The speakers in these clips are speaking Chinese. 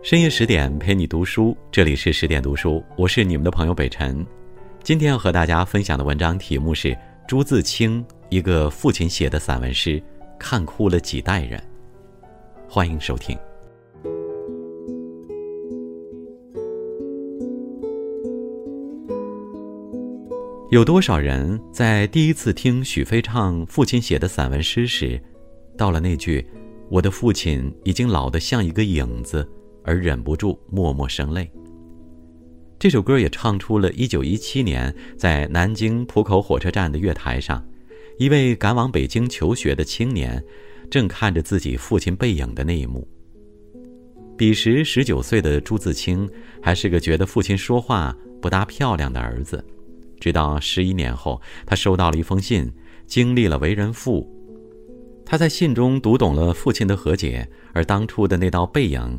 深夜十点陪你读书，这里是十点读书，我是你们的朋友北辰。今天要和大家分享的文章题目是朱自清一个父亲写的散文诗，看哭了几代人。欢迎收听。有多少人在第一次听许飞唱父亲写的散文诗时，到了那句“我的父亲已经老得像一个影子”，而忍不住默默生泪？这首歌也唱出了1917年在南京浦口火车站的月台上，一位赶往北京求学的青年，正看着自己父亲背影的那一幕。彼时19岁的朱自清，还是个觉得父亲说话不大漂亮的儿子。直到十一年后，他收到了一封信，经历了为人父。他在信中读懂了父亲的和解，而当初的那道背影，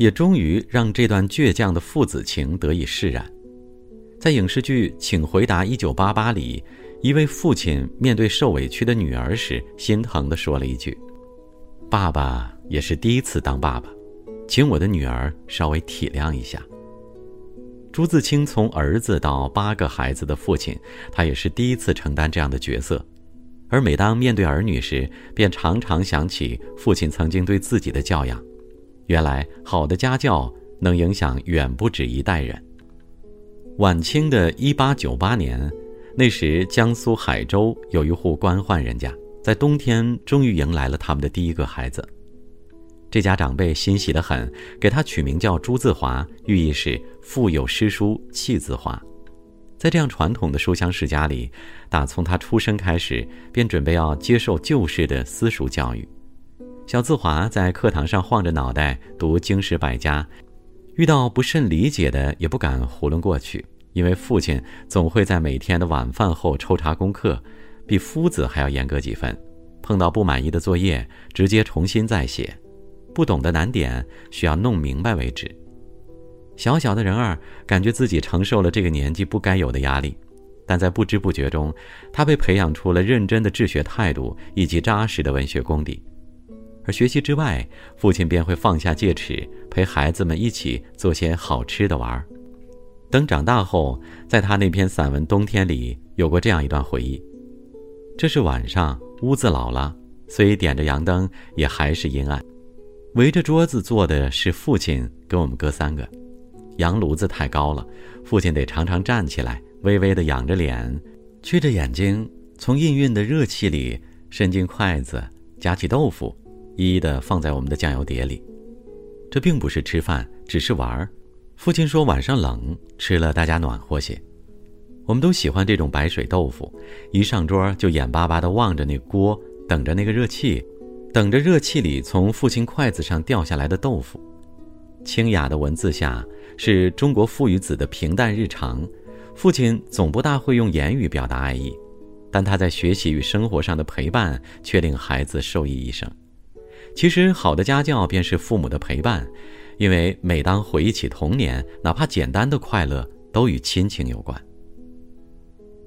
也终于让这段倔强的父子情得以释然。在影视剧《请回答一九八八》里，一位父亲面对受委屈的女儿时，心疼地说了一句：“爸爸也是第一次当爸爸，请我的女儿稍微体谅一下。”朱自清从儿子到八个孩子的父亲，他也是第一次承担这样的角色。而每当面对儿女时，便常常想起父亲曾经对自己的教养。原来，好的家教能影响远不止一代人。晚清的一八九八年，那时江苏海州有一户官宦人家，在冬天终于迎来了他们的第一个孩子。这家长辈欣喜得很，给他取名叫朱自华，寓意是腹有诗书气自华。在这样传统的书香世家里，打从他出生开始，便准备要接受旧式的私塾教育。小自华在课堂上晃着脑袋读经史百家，遇到不甚理解的也不敢囫囵过去，因为父亲总会在每天的晚饭后抽查功课，比夫子还要严格几分。碰到不满意的作业，直接重新再写。不懂的难点需要弄明白为止。小小的人儿感觉自己承受了这个年纪不该有的压力，但在不知不觉中，他被培养出了认真的治学态度以及扎实的文学功底。而学习之外，父亲便会放下戒尺，陪孩子们一起做些好吃的玩儿。等长大后，在他那篇散文《冬天》里有过这样一段回忆：这是晚上，屋子老了，虽点着洋灯，也还是阴暗。围着桌子坐的是父亲跟我们哥三个，洋炉子太高了，父亲得常常站起来，微微的仰着脸，曲着眼睛，从氤氲的热气里伸进筷子，夹起豆腐，一一的放在我们的酱油碟里。这并不是吃饭，只是玩儿。父亲说晚上冷，吃了大家暖和些。我们都喜欢这种白水豆腐，一上桌就眼巴巴的望着那锅，等着那个热气。等着热气里从父亲筷子上掉下来的豆腐，清雅的文字下是中国父与子的平淡日常。父亲总不大会用言语表达爱意，但他在学习与生活上的陪伴却令孩子受益一生。其实，好的家教便是父母的陪伴，因为每当回忆起童年，哪怕简单的快乐，都与亲情有关。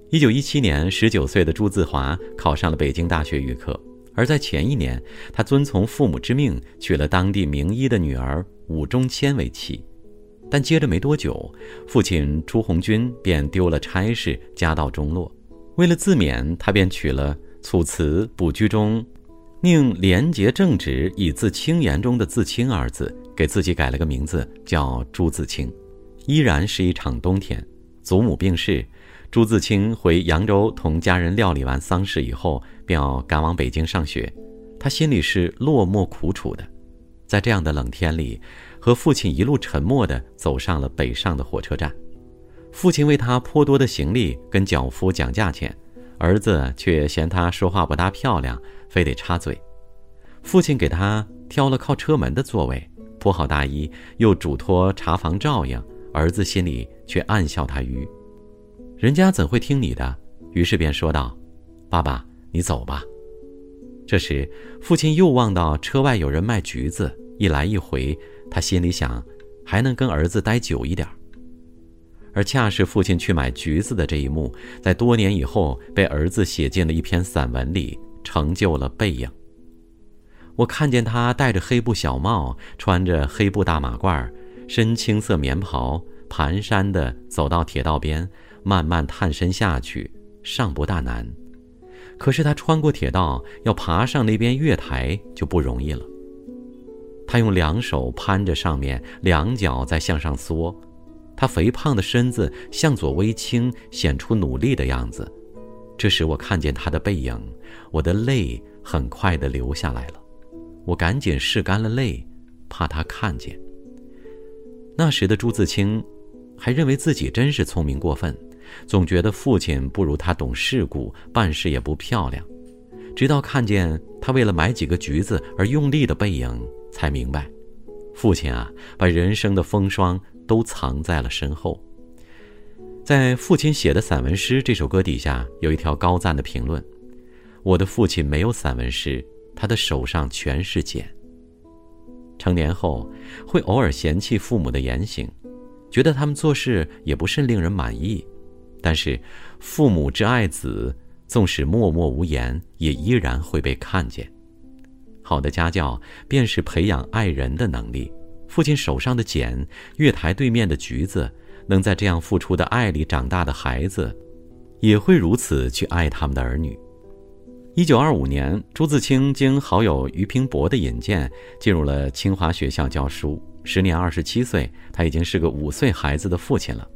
一九一七年，十九岁的朱自华考上了北京大学预科。而在前一年，他遵从父母之命娶了当地名医的女儿武中谦为妻，但接着没多久，父亲朱红军便丢了差事，家道中落。为了自勉，他便娶了“楚辞补居中，宁廉洁正直，以自清言”中的“自清”二字，给自己改了个名字，叫朱自清。依然是一场冬天，祖母病逝。朱自清回扬州同家人料理完丧事以后，便要赶往北京上学。他心里是落寞苦楚的，在这样的冷天里，和父亲一路沉默地走上了北上的火车站。父亲为他颇多的行李跟脚夫讲价钱，儿子却嫌他说话不大漂亮，非得插嘴。父亲给他挑了靠车门的座位，铺好大衣，又嘱托茶房照应。儿子心里却暗笑他愚。人家怎会听你的？于是便说道：“爸爸，你走吧。”这时，父亲又望到车外有人卖橘子，一来一回，他心里想，还能跟儿子待久一点。而恰是父亲去买橘子的这一幕，在多年以后被儿子写进了一篇散文里，成就了背影。我看见他戴着黑布小帽，穿着黑布大马褂，深青色棉袍，蹒跚地走到铁道边，慢慢探身下去，尚不大难。可是他穿过铁道，要爬上那边月台就不容易了。他用两手攀着上面，两脚在向上缩，他肥胖的身子向左微倾，显出努力的样子。这时我看见他的背影，我的泪很快地流下来了。我赶紧拭干了泪，怕他看见。那时的朱自清，还认为自己真是聪明过分，总觉得父亲不如他懂世故，办事也不漂亮。直到看见他为了买几个橘子而用力的背影，才明白，父亲啊，把人生的风霜都藏在了身后。在父亲写的散文诗这首歌底下，有一条高赞的评论：“我的父亲没有散文诗。”他的手上全是茧。成年后，会偶尔嫌弃父母的言行，觉得他们做事也不甚令人满意。但是，父母之爱子，纵使默默无言，也依然会被看见。好的家教，便是培养爱人的能力。父亲手上的茧，月台对面的橘子，能在这样付出的爱里长大的孩子，也会如此去爱他们的儿女。一九二五年，朱自清经好友于平伯的引荐，进入了清华学校教书。时年二十七岁，他已经是个五岁孩子的父亲了。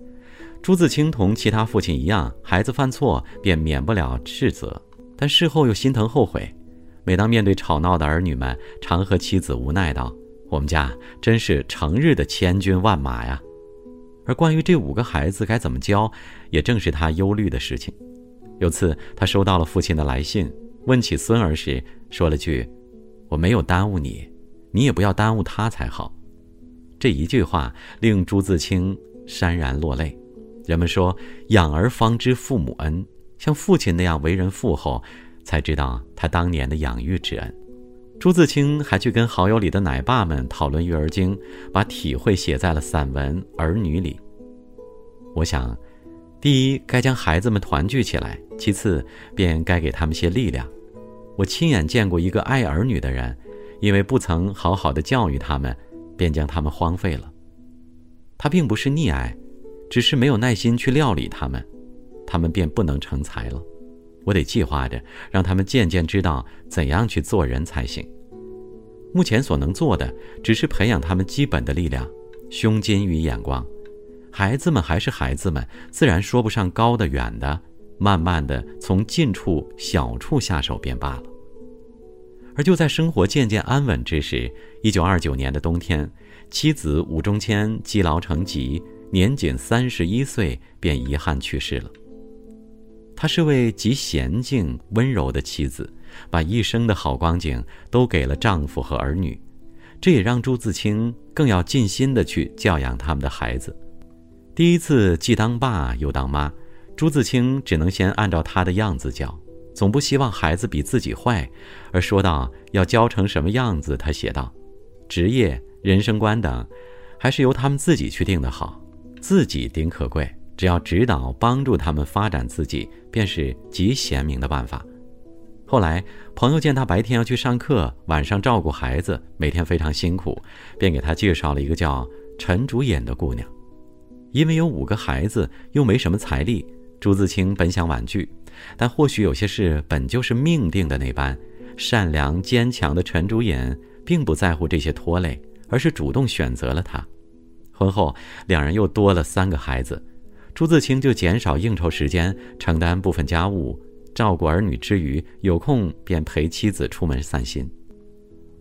朱自清同其他父亲一样，孩子犯错便免不了斥责，但事后又心疼后悔。每当面对吵闹的儿女们，常和妻子无奈道：“我们家真是成日的千军万马呀。”而关于这五个孩子该怎么教，也正是他忧虑的事情。有次，他收到了父亲的来信。问起孙儿时，说了句：“我没有耽误你，你也不要耽误他才好。”这一句话令朱自清潸然落泪。人们说：“养儿方知父母恩。”像父亲那样为人父后，才知道他当年的养育之恩。朱自清还去跟好友里的奶爸们讨论育儿经，把体会写在了散文《儿女》里。我想，第一该将孩子们团聚起来，其次便该给他们些力量。我亲眼见过一个爱儿女的人，因为不曾好好的教育他们，便将他们荒废了。他并不是溺爱，只是没有耐心去料理他们，他们便不能成才了。我得计划着，让他们渐渐知道怎样去做人才行。目前所能做的，只是培养他们基本的力量、胸襟与眼光。孩子们还是孩子们，自然说不上高的远的。慢慢的从近处、小处下手便罢了。而就在生活渐渐安稳之时，一九二九年的冬天，妻子武中谦积劳成疾，年仅三十一岁便遗憾去世了。她是位极娴静温柔的妻子，把一生的好光景都给了丈夫和儿女，这也让朱自清更要尽心的去教养他们的孩子。第一次既当爸又当妈。朱自清只能先按照他的样子教，总不希望孩子比自己坏。而说到要教成什么样子，他写道：“职业、人生观等，还是由他们自己去定的好。自己顶可贵，只要指导帮助他们发展自己，便是极贤明的办法。”后来，朋友见他白天要去上课，晚上照顾孩子，每天非常辛苦，便给他介绍了一个叫陈竹隐的姑娘。因为有五个孩子，又没什么财力。朱自清本想婉拒，但或许有些事本就是命定的那般，善良坚强的陈竹隐并不在乎这些拖累，而是主动选择了他。婚后，两人又多了三个孩子，朱自清就减少应酬时间，承担部分家务，照顾儿女之余，有空便陪妻子出门散心。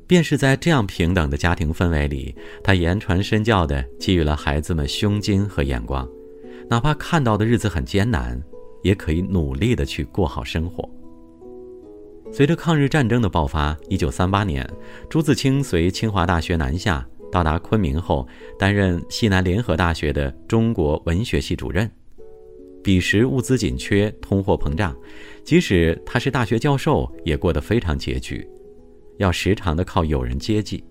便是在这样平等的家庭氛围里，他言传身教地给予了孩子们胸襟和眼光。哪怕看到的日子很艰难，也可以努力的去过好生活。随着抗日战争的爆发，一九三八年，朱自清随清华大学南下，到达昆明后，担任西南联合大学的中国文学系主任。彼时物资紧缺，通货膨胀，即使他是大学教授，也过得非常拮据，要时常的靠友人接济。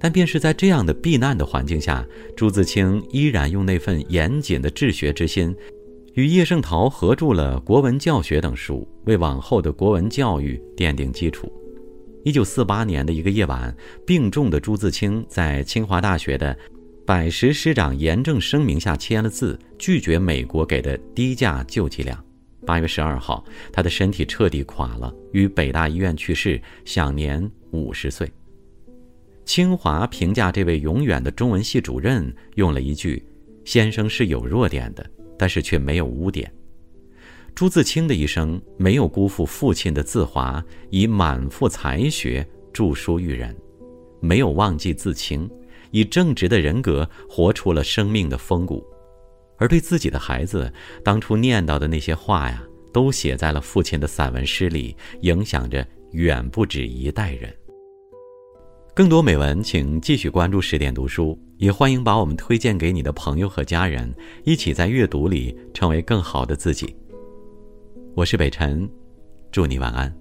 但便是在这样的避难的环境下，朱自清依然用那份严谨的治学之心，与叶圣陶合著了《国文教学》等书，为往后的国文教育奠定基础。一九四八年的一个夜晚，病重的朱自清在清华大学的百十师长严正声明下签了字，拒绝美国给的低价救济粮。八月十二号，他的身体彻底垮了，于北大医院去世，享年五十岁。清华评价这位永远的中文系主任，用了一句：“先生是有弱点的，但是却没有污点。”朱自清的一生没有辜负父亲的自华，以满腹才学著书育人，没有忘记自清，以正直的人格活出了生命的风骨，而对自己的孩子，当初念叨的那些话呀，都写在了父亲的散文诗里，影响着远不止一代人。更多美文，请继续关注十点读书，也欢迎把我们推荐给你的朋友和家人，一起在阅读里成为更好的自己。我是北辰，祝你晚安。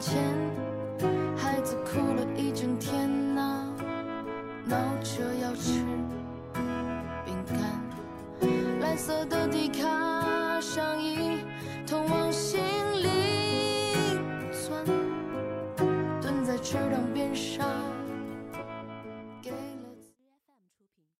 前